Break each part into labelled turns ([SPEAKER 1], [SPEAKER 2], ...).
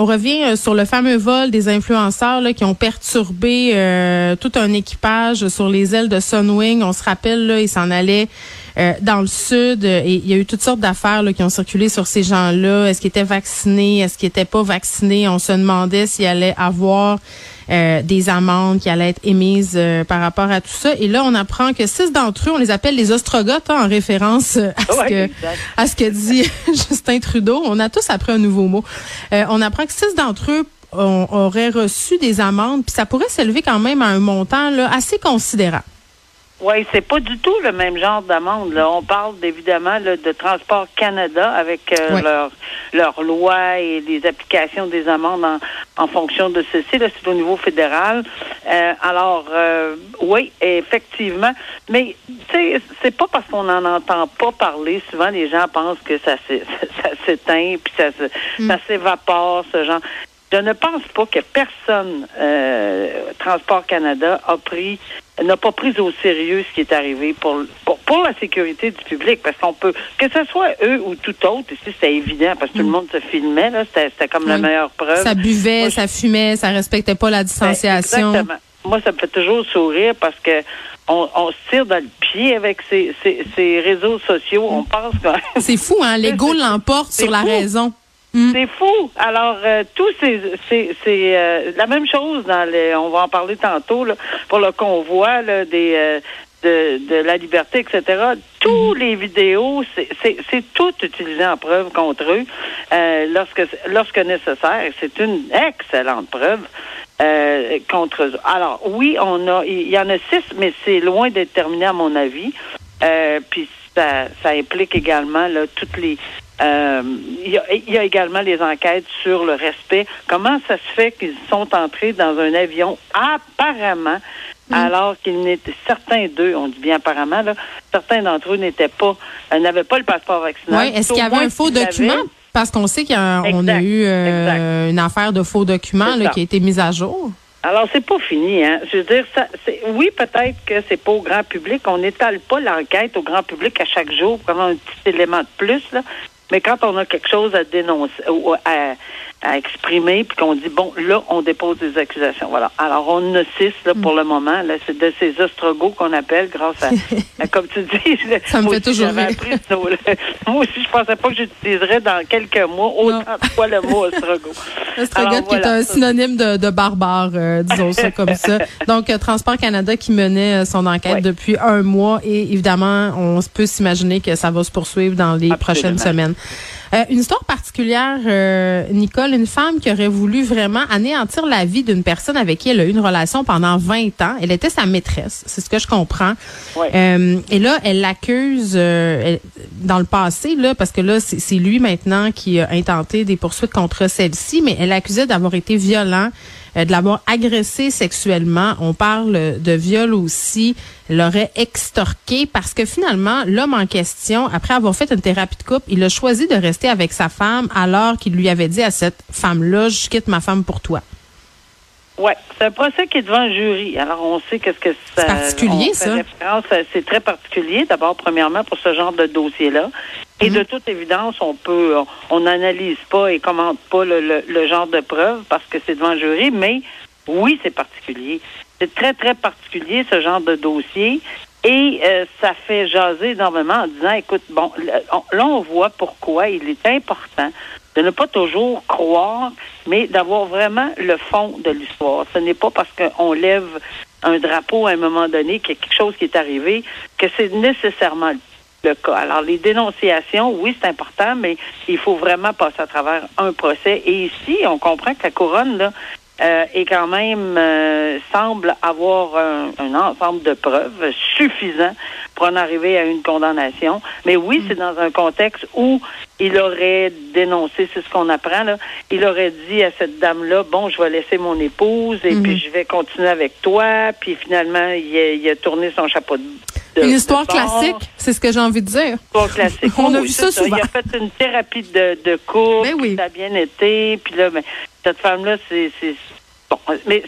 [SPEAKER 1] On revient euh, sur le fameux vol des influenceurs qui ont perturbé euh, tout un équipage sur les ailes de Sunwing. On se rappelle, là, ils s'en allaient euh, dans le sud et il y a eu toutes sortes d'affaires qui ont circulé sur ces gens-là. Est-ce qu'ils étaient vaccinés? Est-ce qu'ils étaient pas vaccinés? On se demandait s'il allait avoir euh, des amendes qui allaient être émises euh, par rapport à tout ça. Et là, on apprend que six d'entre eux, on les appelle les ostrogoths hein, en référence euh, à ce
[SPEAKER 2] Ouais,
[SPEAKER 1] que à ce que dit Justin Trudeau. On a tous appris un nouveau mot. Euh, on apprend que six d'entre eux auraient reçu des amendes, puis ça pourrait s'élever quand même à un montant là, assez considérable.
[SPEAKER 2] Oui, c'est pas du tout le même genre d'amende. Là. On parle évidemment là, de Transport Canada avec euh, leur leur loi et les applications des amendes en, en fonction de ceci. Là, c'est au niveau fédéral. Euh, alors, euh, oui, effectivement. Mais tu sais, c'est pas parce qu'on n'en entend pas parler. Souvent, les gens pensent que ça s'é- ça s'éteint puis ça se- ça s'évapore, ce genre. Je ne pense pas que personne, euh, Transport Canada, a pris, n'a pas pris au sérieux ce qui est arrivé pour, pour, pour la sécurité du public, parce qu'on peut, que ce soit eux ou tout autre, ici c'est évident, parce que tout le monde se filmait, là, c'était c'était comme la meilleure preuve.
[SPEAKER 1] Ça buvait,
[SPEAKER 2] Moi, je-
[SPEAKER 1] ça fumait, ça respectait pas la
[SPEAKER 2] Ben,
[SPEAKER 1] distanciation.
[SPEAKER 2] Exactement. Moi, ça me fait toujours sourire parce que on, on se tire dans le pied avec ces, ces, ces réseaux sociaux. On pense que
[SPEAKER 1] C'est fou, hein? L'ego l'emporte sur la raison. Mm.
[SPEAKER 2] C'est fou. Alors, euh, ces, c'est c'est euh, la même chose dans les. On va en parler tantôt là, pour le convoi là, des euh, de, de la liberté, etc. Tous les vidéos, c'est- c'est c'est tout utilisé en preuve contre eux euh, lorsque lorsque nécessaire. C'est une excellente preuve. euh, contre eux. Alors oui, on a, il y en a six, mais c'est loin d'être terminé à mon avis. Euh, puis ça, ça implique également là, toutes les. Euh, il, y a, il y a également les enquêtes sur le respect. Comment ça se fait qu'ils sont entrés dans un avion apparemment alors qu'ils n'étaient certains d'eux, on dit bien apparemment là, certains d'entre eux n'étaient pas, euh, n'avaient pas le passeport vaccinal.
[SPEAKER 1] Oui, est-ce qu'il y avait un faux document? Parce qu'on sait qu'on a, eu euh, une affaire de faux documents là, qui a été mise à jour.
[SPEAKER 2] Alors, c'est pas fini, hein. Je veux dire, ça, c'est, oui, peut-être que c'est pas au grand public. On n'étale pas l'enquête au grand public à chaque jour pour avoir un petit élément de plus, là. Mais quand on a quelque chose à dénoncer, ou à, à exprimer, puis qu'on dit, bon, là, on dépose des accusations. Voilà. Alors, on en a six, là, pour le moment. Là, c'est de ces ostrogos qu'on appelle grâce à, à- comme tu dis.
[SPEAKER 1] Ça me fait toujours
[SPEAKER 2] appris. Moi aussi, je pensais pas que j'utiliserais dans quelques mois autant de fois le mot ostrogo.
[SPEAKER 1] Ostrogoth
[SPEAKER 2] Alors,
[SPEAKER 1] qui est un synonyme de, de barbare, euh, disons ça comme ça. Donc, euh, Transport Canada qui menait euh, son enquête
[SPEAKER 2] Ouais.
[SPEAKER 1] depuis un mois et évidemment, on peut s'imaginer que ça va se poursuivre dans les
[SPEAKER 2] Absolument.
[SPEAKER 1] prochaines semaines. Euh, une histoire particulière, euh, Nicole, une femme qui aurait voulu vraiment anéantir la vie d'une personne avec qui elle a eu une relation pendant 20 ans. Elle était sa maîtresse, c'est ce que je comprends.
[SPEAKER 2] Ouais.
[SPEAKER 1] Euh, et là, elle l'accuse euh, elle- dans le passé, là, parce que là, c'est lui maintenant qui a intenté des poursuites contre celle-ci, mais elle l'accusait d'avoir été violent, euh, de l'avoir agressé sexuellement. On parle de viol aussi. Elle l'aurait extorqué parce que finalement, l'homme en question, après avoir fait une thérapie de couple, il a choisi de rester avec sa femme alors qu'il lui avait dit à cette femme-là, je quitte ma femme pour toi.
[SPEAKER 2] Oui, c'est un procès qui est devant un jury. Alors, on sait qu'est-ce que ça.
[SPEAKER 1] C'est particulier, ça.
[SPEAKER 2] référence à- C'est très particulier. D'abord, premièrement, pour ce genre de dossier-là. Et
[SPEAKER 1] Mhm.
[SPEAKER 2] de toute évidence, on peut, on n'analyse pas et commente pas le, le- le genre de preuve parce que c'est devant un jury. Mais oui, c'est particulier. C'est très, très particulier, ce genre de dossier. Et euh, ça fait jaser énormément en disant, écoute, bon, là on voit pourquoi il est important de ne pas toujours croire, mais d'avoir vraiment le fond de l'histoire. Ce n'est pas parce qu'on lève un drapeau à un moment donné qu'il y a quelque chose qui est arrivé que c'est nécessairement le cas. Alors, les dénonciations, oui, c'est important, mais il faut vraiment passer à travers un procès. Et ici, on comprend que la couronne, là, euh, et quand même euh, semble avoir un, ensemble de preuves suffisant pour en arriver à une condamnation. Mais oui, c'est dans un contexte où il aurait dénoncé, c'est ce qu'on apprend là, il aurait dit à cette dame-là, bon, je vais laisser mon épouse et puis mhm. je vais continuer avec toi. Puis finalement, il a, tourné son chapeau de
[SPEAKER 1] une histoire classique, c'est ce que j'ai envie de dire.
[SPEAKER 2] Histoire classique.
[SPEAKER 1] On a vu ça, souvent.
[SPEAKER 2] Il a fait une thérapie de, de couple,
[SPEAKER 1] ben
[SPEAKER 2] ça a bien été, puis là, mais, cette femme-là, c'est, bon, mais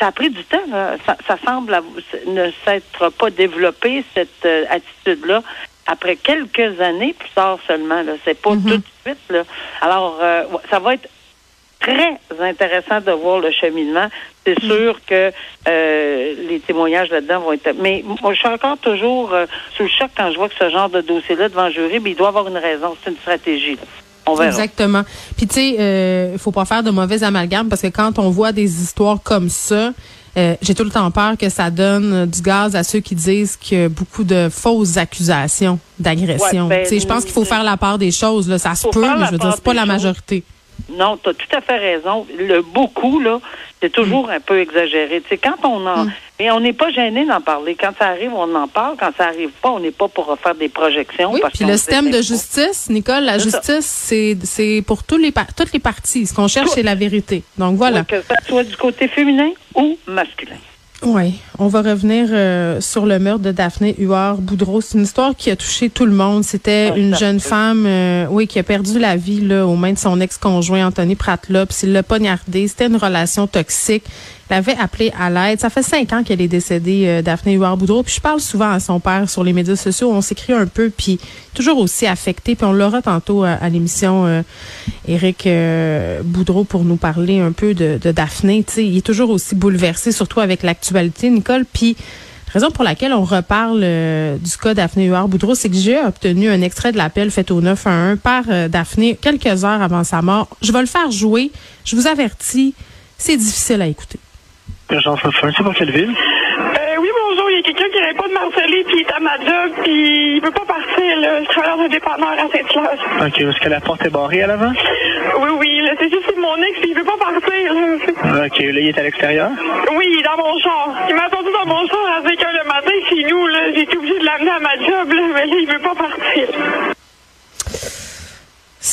[SPEAKER 2] ça a pris du temps. Ça, semble ne s'être pas développé cette euh, attitude-là après quelques années plus tard seulement. Là, c'est pas mm-hmm. tout de suite. Là. Alors, euh, ça va être très intéressant de voir le cheminement. C'est mm. sûr que euh, les témoignages là-dedans vont être. Mais moi, je suis encore toujours sous le choc quand je vois que ce genre de dossier-là devant le jury, mais il doit avoir une raison. C'est une stratégie.
[SPEAKER 1] Exactement. Puis tu sais, euh, faut pas faire de mauvais amalgames parce que quand on voit des histoires comme ça, euh, j'ai tout le temps peur que ça donne du gaz à ceux qui disent qu'il y a beaucoup de fausses accusations d'agression. Ben, je pense qu'il faut faire la part des choses. Là. Ça se peut, mais je veux dire, c'est pas la majorité.
[SPEAKER 2] Non, tu as tout à fait raison. Le beaucoup, là, c'est toujours un peu exagéré. Tu sais, quand on en. Mm. Mais on n'est pas gêné d'en parler. Quand ça arrive, on en parle. Quand ça arrive pas, on n'est pas pour faire des projections.
[SPEAKER 1] Oui, puis le système de justice, Nicole, la justice, c'est, c'est pour tous les toutes les parties. Ce qu'on cherche, c'est la vérité. Donc voilà.
[SPEAKER 2] que ça soit du côté féminin ou masculin.
[SPEAKER 1] Oui, on va revenir euh, sur le meurtre de Daphné Huard-Boudreau. C'est une histoire qui a touché tout le monde. C'était une jeune femme, euh, oui, qui a perdu la vie là, aux mains de son ex-conjoint Anthony Pratlop. Il l'a poignardé. C'était une relation toxique. Elle avait appelé à l'aide. Ça fait cinq ans qu'elle est décédée, euh, Daphné Huard-Boudreau. Puis je parle souvent à son père sur les médias sociaux. On s'écrit un peu, puis toujours aussi affecté. Puis on l'aura tantôt à, l'émission euh, Éric euh, Boudreau pour nous parler un peu de, de Daphné. sais, il est toujours aussi bouleversé, surtout avec l'actualité, Nicole. Puis raison pour laquelle on reparle euh, du cas Daphné Huard-Boudreau, c'est que j'ai obtenu un extrait de l'appel fait au 911 par Daphné quelques heures avant sa mort. Je vais le faire jouer. Je vous avertis, c'est difficile à écouter.
[SPEAKER 3] Agence c'est pour quelle ville?
[SPEAKER 4] Euh, oui, bonjour. Il y a quelqu'un qui n'arrête pas de marceler, puis il est à ma job, puis il veut pas partir. Là. Je travaille dans un dépanneur à Saint-Hilaire.
[SPEAKER 3] OK. Est-ce que la porte est barrée à l'avant?
[SPEAKER 4] Oui, oui. Là, c'est juste mon ex, puis il veut pas partir. Là.
[SPEAKER 3] OK. Là, il est à l'extérieur?
[SPEAKER 4] Oui, il est dans mon char. Il m'a attendu dans mon char à 5 h le matin chez nous. Là. J'ai été obligée de l'amener à ma job, là, mais là, il veut pas partir.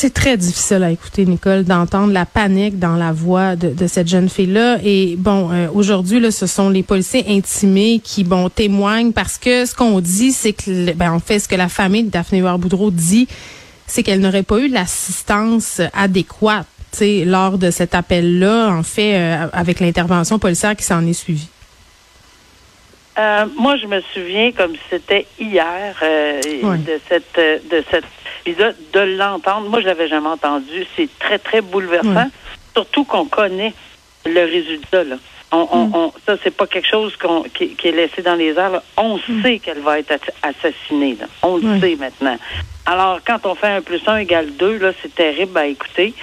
[SPEAKER 1] C'est très difficile à écouter, Nicole, d'entendre la panique dans la voix de, cette jeune fille-là. Et bon, euh, aujourd'hui, là, ce sont les policiers intimés qui, bon, témoignent parce que ce qu'on dit, c'est que, ben, en fait, ce que la famille de Daphné Boudreau dit, c'est qu'elle n'aurait pas eu l'assistance adéquate, lors de cet appel-là, en fait, euh, avec l'intervention policière qui s'en est suivie.
[SPEAKER 2] Euh, moi, je me souviens comme c'était hier de cette de cette de l'entendre, moi, je l'avais jamais entendu. C'est très, très bouleversant. Surtout qu'on connaît le résultat. Là. On, on, mm. on, ça, c'est pas quelque chose qu'on, qui, est laissé dans les airs. On mm. sait qu'elle va être assassinée. On le sait maintenant. Alors, quand on fait un plus un égale deux, là, c'est terrible à écouter.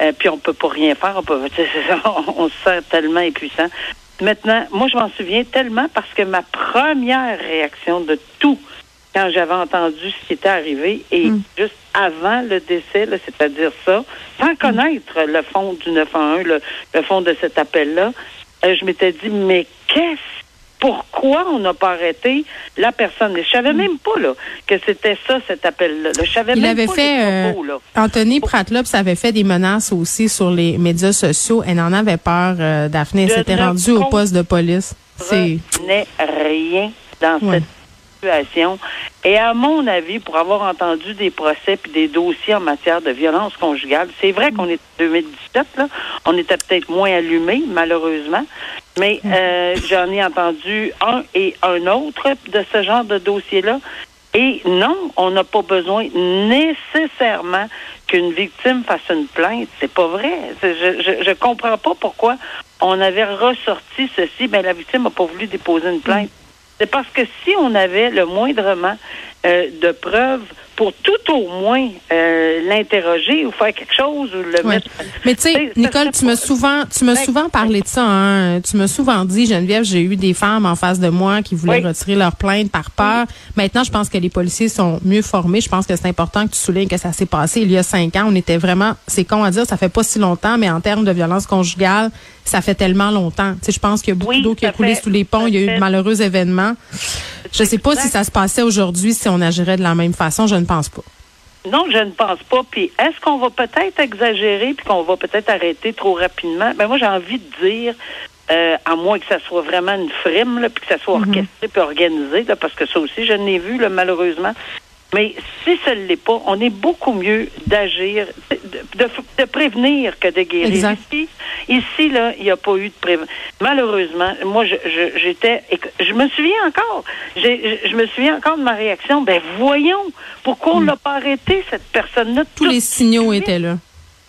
[SPEAKER 2] Euh, puis on peut pas rien faire. On, peut, on se sent tellement impuissant. Maintenant, moi, je m'en souviens tellement parce que ma première réaction de tout quand j'avais entendu ce qui était arrivé et mm. juste avant le décès, c'est-à-dire ça, sans mm. connaître le fond du 911, le, le fond de cet appel-là, euh, je m'étais dit, mais qu'est-ce pourquoi on n'a pas arrêté la personne? Je savais mm. même pas là, que c'était ça, cet appel-là. Je savais
[SPEAKER 1] Il
[SPEAKER 2] même
[SPEAKER 1] avait
[SPEAKER 2] pas
[SPEAKER 1] fait,
[SPEAKER 2] propos,
[SPEAKER 1] euh, Anthony Pratlops avait fait des menaces aussi sur les médias sociaux. Elle en avait peur, euh, Daphné. Elle s'était rendue au poste de police.
[SPEAKER 2] C'est n'est rien dans cette et à mon avis, pour avoir entendu des procès puis des dossiers en matière de violence conjugale, c'est vrai qu'on est en 2017, là, on était peut-être moins allumé, malheureusement, mais euh, j'en ai entendu un et un autre de ce genre de dossier-là. Et non, on n'a pas besoin nécessairement qu'une victime fasse une plainte. C'est pas vrai. Je, je, comprends pas pourquoi on avait ressorti ceci. mais ben, la victime n'a pas voulu déposer une plainte. C'est parce que si on avait le moindrement euh, de preuves pour tout au moins euh, l'interroger ou faire quelque chose ou le
[SPEAKER 1] Ouais.
[SPEAKER 2] mettre.
[SPEAKER 1] Mais tu sais, Nicole, tu m'as souvent, tu m'as souvent parlé de ça. Hein? Tu m'as souvent dit, Geneviève, j'ai eu des femmes en face de moi qui voulaient
[SPEAKER 2] Oui.
[SPEAKER 1] retirer leur plainte par peur. Maintenant, je pense que les policiers sont mieux formés. Je pense que c'est important que tu soulignes que ça s'est passé il y a cinq ans. On était vraiment, c'est con à dire, ça fait pas si longtemps, mais en termes de violence conjugale, ça fait tellement longtemps. Tu sais, je pense qu'il y a beaucoup
[SPEAKER 2] Oui,
[SPEAKER 1] d'eau qui a coulé
[SPEAKER 2] fait-
[SPEAKER 1] sous les ponts. Il y a eu de malheureux événements. Je sais pas si ça se passait aujourd'hui, si on agirait de la même façon. Je ne pense pas.
[SPEAKER 2] Non, je ne pense pas. Puis est-ce qu'on va peut-être exagérer puis qu'on va peut-être arrêter trop rapidement? Ben moi, j'ai envie de dire, euh, à moins que ça soit vraiment une frime, là, puis que ça soit orchestré puis organisé, là, parce que ça aussi, je l'ai vu, là, malheureusement. Mais si ça ne l'est pas, on est beaucoup mieux d'agir, de, de- de prévenir que de guérir.
[SPEAKER 1] Exact.
[SPEAKER 2] Ici, ici, là, il n'y a pas eu de prévention. Malheureusement, moi, je, je- j'étais, je me souviens encore, je, je me souviens encore de ma réaction. Ben, voyons, pourquoi on l'a pas arrêté, cette personne-là?
[SPEAKER 1] Tous les signaux étaient là.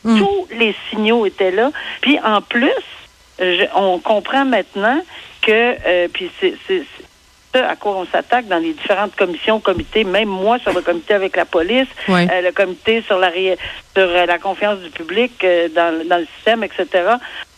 [SPEAKER 1] Mm.
[SPEAKER 2] Tous les signaux étaient là. Puis en plus, on comprend maintenant que, euh, puis c'est à quoi on s'attaque dans les différentes commissions, comités, même moi sur le comité avec la police, euh, le comité sur la ré- sur euh, la confiance du public euh, dans, dans le système, etc.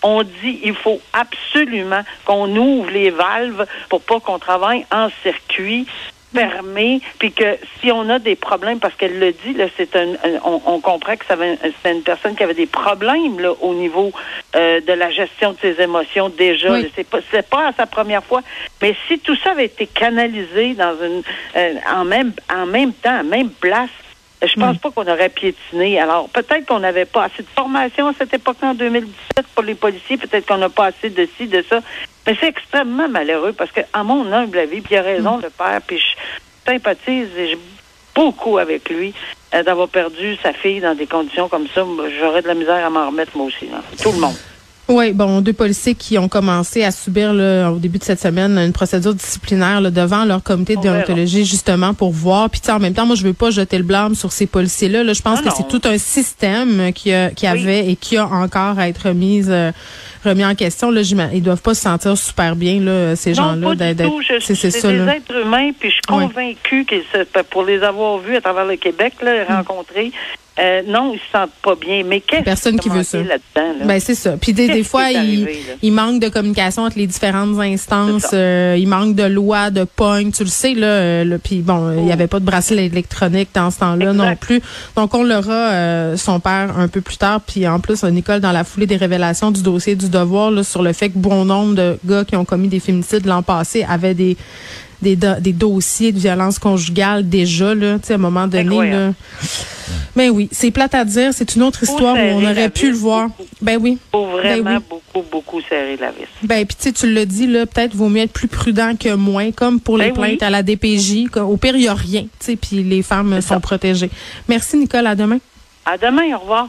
[SPEAKER 2] On dit il faut absolument qu'on ouvre les valves pour pas qu'on travaille en circuit fermé, puis que si on a des problèmes, parce qu'elle le dit, là, c'est un, on, on comprend que ça c'était une personne qui avait des problèmes là, au niveau euh, de la gestion de ses émotions déjà.
[SPEAKER 1] Oui.
[SPEAKER 2] C'est pas, c'est pas à sa première fois, mais si tout ça avait été canalisé dans une, euh, en même, en même temps, en même place. Je pense pas qu'on aurait piétiné. Alors, peut-être qu'on n'avait pas assez de formation à cette époque-là, en 2017, pour les policiers. Peut-être qu'on n'a pas assez de ci, de ça. Mais c'est extrêmement malheureux parce que, à mon humble avis, puis il a raison, le père, puis je sympathise et je- beaucoup avec lui euh, d'avoir perdu sa fille dans des conditions comme ça. J'aurais de la misère à m'en remettre, moi aussi. Tout le monde.
[SPEAKER 1] Oui, bon, deux policiers qui ont commencé à subir là, au début de cette semaine une procédure disciplinaire là, devant leur comité de déontologie justement pour voir. Puis en même temps, moi je veux pas jeter le blâme sur ces policiers-là. Là, je pense que c'est tout un système qui, a, qui
[SPEAKER 2] Oui.
[SPEAKER 1] avait et qui a encore à être remis euh, remis en question. Là, ils doivent pas se sentir super bien là, ces gens-là. c'est ça.
[SPEAKER 2] des
[SPEAKER 1] là.
[SPEAKER 2] êtres humains, puis je suis
[SPEAKER 1] Ouais.
[SPEAKER 2] convaincue que pour les avoir vus à travers le Québec, là,
[SPEAKER 1] Mm.
[SPEAKER 2] rencontrés, euh, non, ils se sentent pas bien. Mais qu'est-ce
[SPEAKER 1] Personne qui veut ça.
[SPEAKER 2] là-dedans? Là?
[SPEAKER 1] Ben c'est ça. Puis des, fois, il,
[SPEAKER 2] arrivé, là?
[SPEAKER 1] il manque de communication entre les différentes instances. Euh, il manque de lois, de pogne. Tu le sais là. euh, là, puis bon, euh, il y avait pas de bracelet électronique dans ce temps-là
[SPEAKER 2] Exact.
[SPEAKER 1] non plus. Donc on l'aura euh, son père un peu plus tard. Puis en plus, Nicole dans la foulée des révélations du dossier du devoir là, sur le fait que bon nombre de gars qui ont commis des féminicides l'an passé avaient des des, do- des dossiers de violence conjugale déjà là, tu sais à un moment donné là. Mais oui, c'est plate à dire, c'est une autre histoire où on aurait pu le voir. Ben oui.
[SPEAKER 2] faut vraiment
[SPEAKER 1] Ben oui.
[SPEAKER 2] beaucoup, beaucoup serrer la vis.
[SPEAKER 1] Ben puis tu sais, tu l'as dit là, peut-être vaut mieux être plus prudent que moins, comme pour les
[SPEAKER 2] Ben oui.
[SPEAKER 1] plaintes à la DPJ. Au pire, il n'y a rien, tu sais, puis les femmes sont
[SPEAKER 2] ça.
[SPEAKER 1] protégées. Merci Nicole, à demain.
[SPEAKER 2] À demain, au revoir.